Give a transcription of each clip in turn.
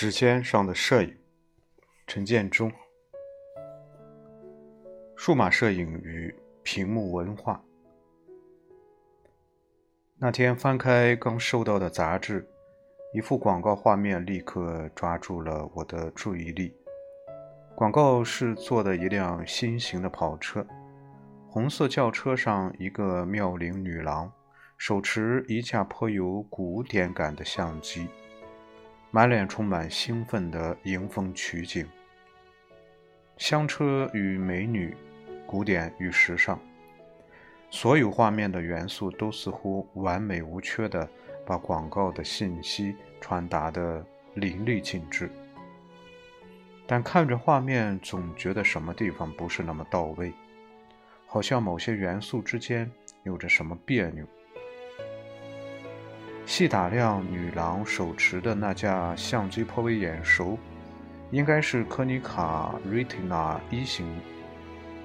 指尖上的摄影，陈建中。数码摄影与屏幕文化。那天翻开刚收到的杂志，一幅广告画面立刻抓住了我的注意力。广告是做的一辆新型的跑车，红色轿车上一个妙龄女郎，手持一架颇有古典感的相机。满脸充满兴奋的迎风取景，香车与美女，古典与时尚，所有画面的元素都似乎完美无缺的把广告的信息传达的淋漓尽致。但看着画面，总觉得什么地方不是那么到位，好像某些元素之间有着什么别扭。细打量女郎手持的那架相机，颇为眼熟，应该是柯尼卡 Retina 一型。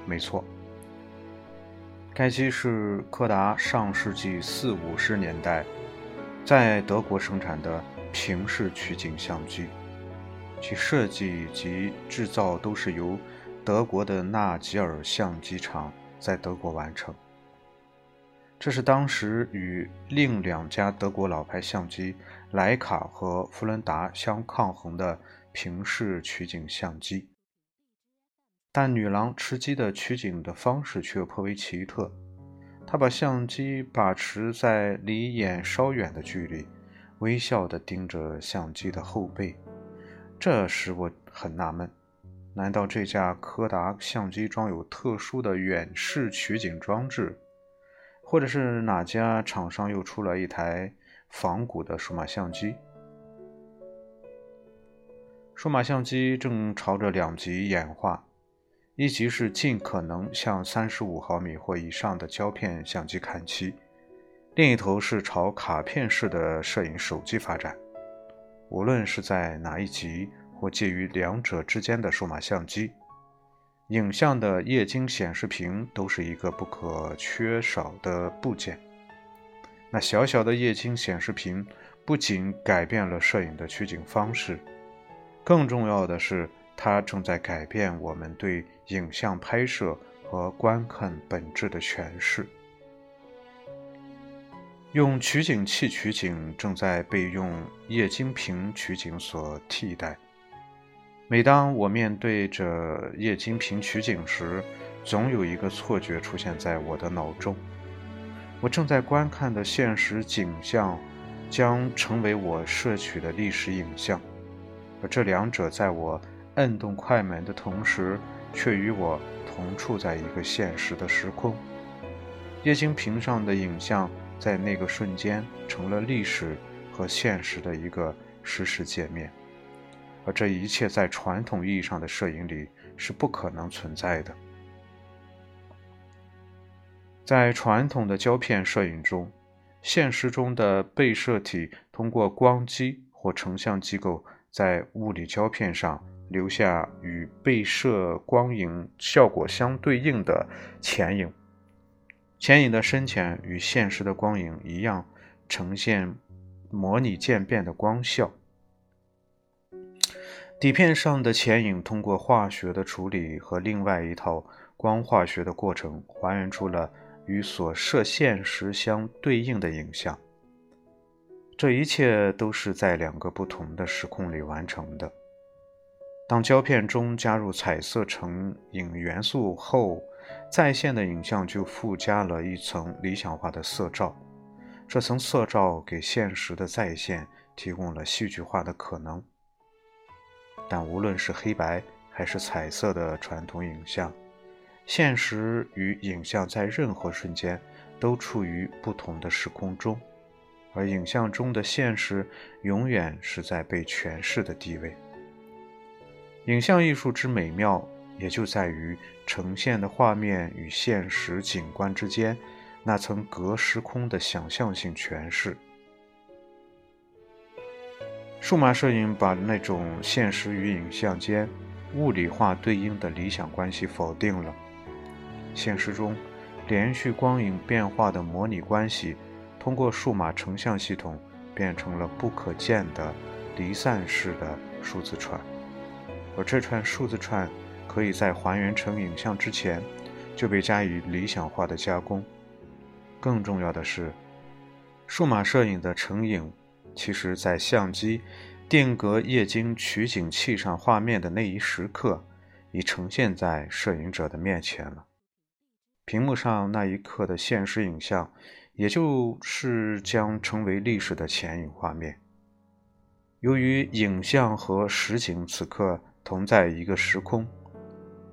没错，该机是柯达上世纪四五十年代在德国生产的平视取景相机，其设计及制造都是由德国的纳吉尔相机厂在德国完成。这是当时与另两家德国老牌相机徕卡和弗伦达相抗衡的平视取景相机，但女郎持机的取景的方式却颇为奇特。她把相机把持在离眼稍远的距离，微笑地盯着相机的后背，这使我很纳闷：难道这架柯达相机装有特殊的远视取景装置？或者是哪家厂商又出了一台仿古的数码相机？数码相机正朝着两极演化，一极是尽可能向三十五毫米或以上的胶片相机看齐，另一头是朝卡片式的摄影手机发展。无论是在哪一级或介于两者之间的数码相机。影像的液晶显示屏都是一个不可缺少的部件。那小小的液晶显示屏不仅改变了摄影的取景方式，更重要的是，它正在改变我们对影像拍摄和观看本质的诠释。用取景器取景正在被用液晶屏取景所替代。每当我面对着液晶屏取景时，总有一个错觉出现在我的脑中：我正在观看的现实景象，将成为我摄取的历史影像，而这两者在我摁动快门的同时，却与我同处在一个现实的时空。液晶屏上的影像在那个瞬间成了历史和现实的一个实时界面。而这一切在传统意义上的摄影里是不可能存在的。在传统的胶片摄影中，现实中的被摄体通过光机或成像机构在物理胶片上留下与被摄光影效果相对应的前影，前影的深浅与现实的光影一样，呈现模拟渐变的光效。底片上的前影通过化学的处理和另外一套光化学的过程，还原出了与所摄现实相对应的影像。这一切都是在两个不同的时空里完成的。当胶片中加入彩色成影元素后，在线的影像就附加了一层理想化的色罩。这层色罩给现实的再现提供了戏剧化的可能。但无论是黑白还是彩色的传统影像，现实与影像在任何瞬间都处于不同的时空中，而影像中的现实永远是在被诠释的地位。影像艺术之美妙，也就在于呈现的画面与现实景观之间那层隔时空的想象性诠释。数码摄影把那种现实与影像间物理化对应的理想关系否定了。现实中，连续光影变化的模拟关系，通过数码成像系统变成了不可见的离散式的数字串，而这串数字串可以在还原成影像之前就被加以理想化的加工。更重要的是，数码摄影的成影，其实在相机定格液晶取景器上画面的那一时刻，已呈现在摄影者的面前了。屏幕上那一刻的现实影像，也就是将成为历史的前影画面。由于影像和实景此刻同在一个时空，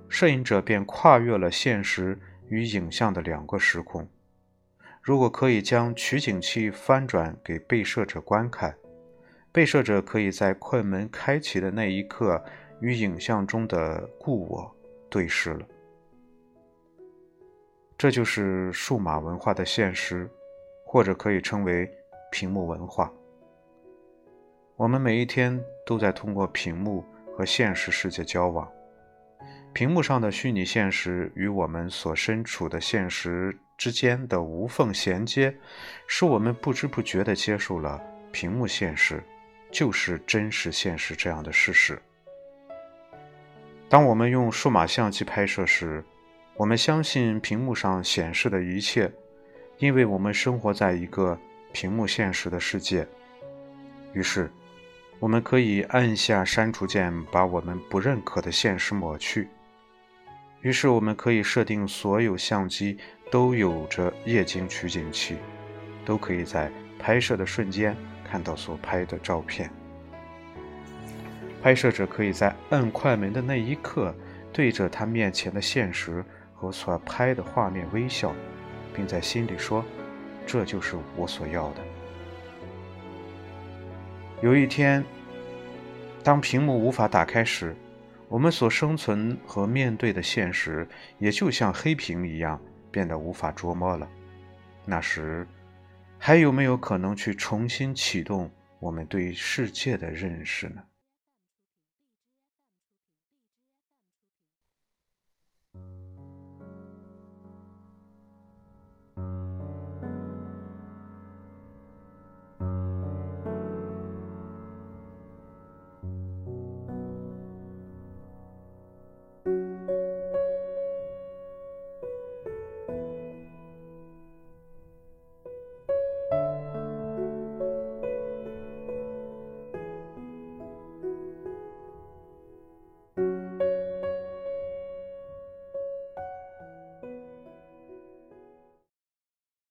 摄影者便跨越了现实与影像的两个时空。如果可以将取景器翻转给被摄者观看，被摄者可以在快门开启的那一刻与影像中的故我对视了。这就是数码文化的现实，或者可以称为屏幕文化。我们每一天都在通过屏幕和现实世界交往，屏幕上的虚拟现实与我们所身处的现实之间的无缝衔接，使我们不知不觉地接受了屏幕现实就是真实现实这样的事实。当我们用数码相机拍摄时，我们相信屏幕上显示的一切，因为我们生活在一个屏幕现实的世界。于是，我们可以按下删除键，把我们不认可的现实抹去。于是，我们可以设定所有相机都有着液晶取景器，都可以在拍摄的瞬间看到所拍的照片。拍摄者可以在按快门的那一刻，对着他面前的现实。和所拍的画面微笑，并在心里说：“这就是我所要的。”有一天，当屏幕无法打开时，我们所生存和面对的现实也就像黑屏一样变得无法捉摸了。那时，还有没有可能去重新启动我们对世界的认识呢？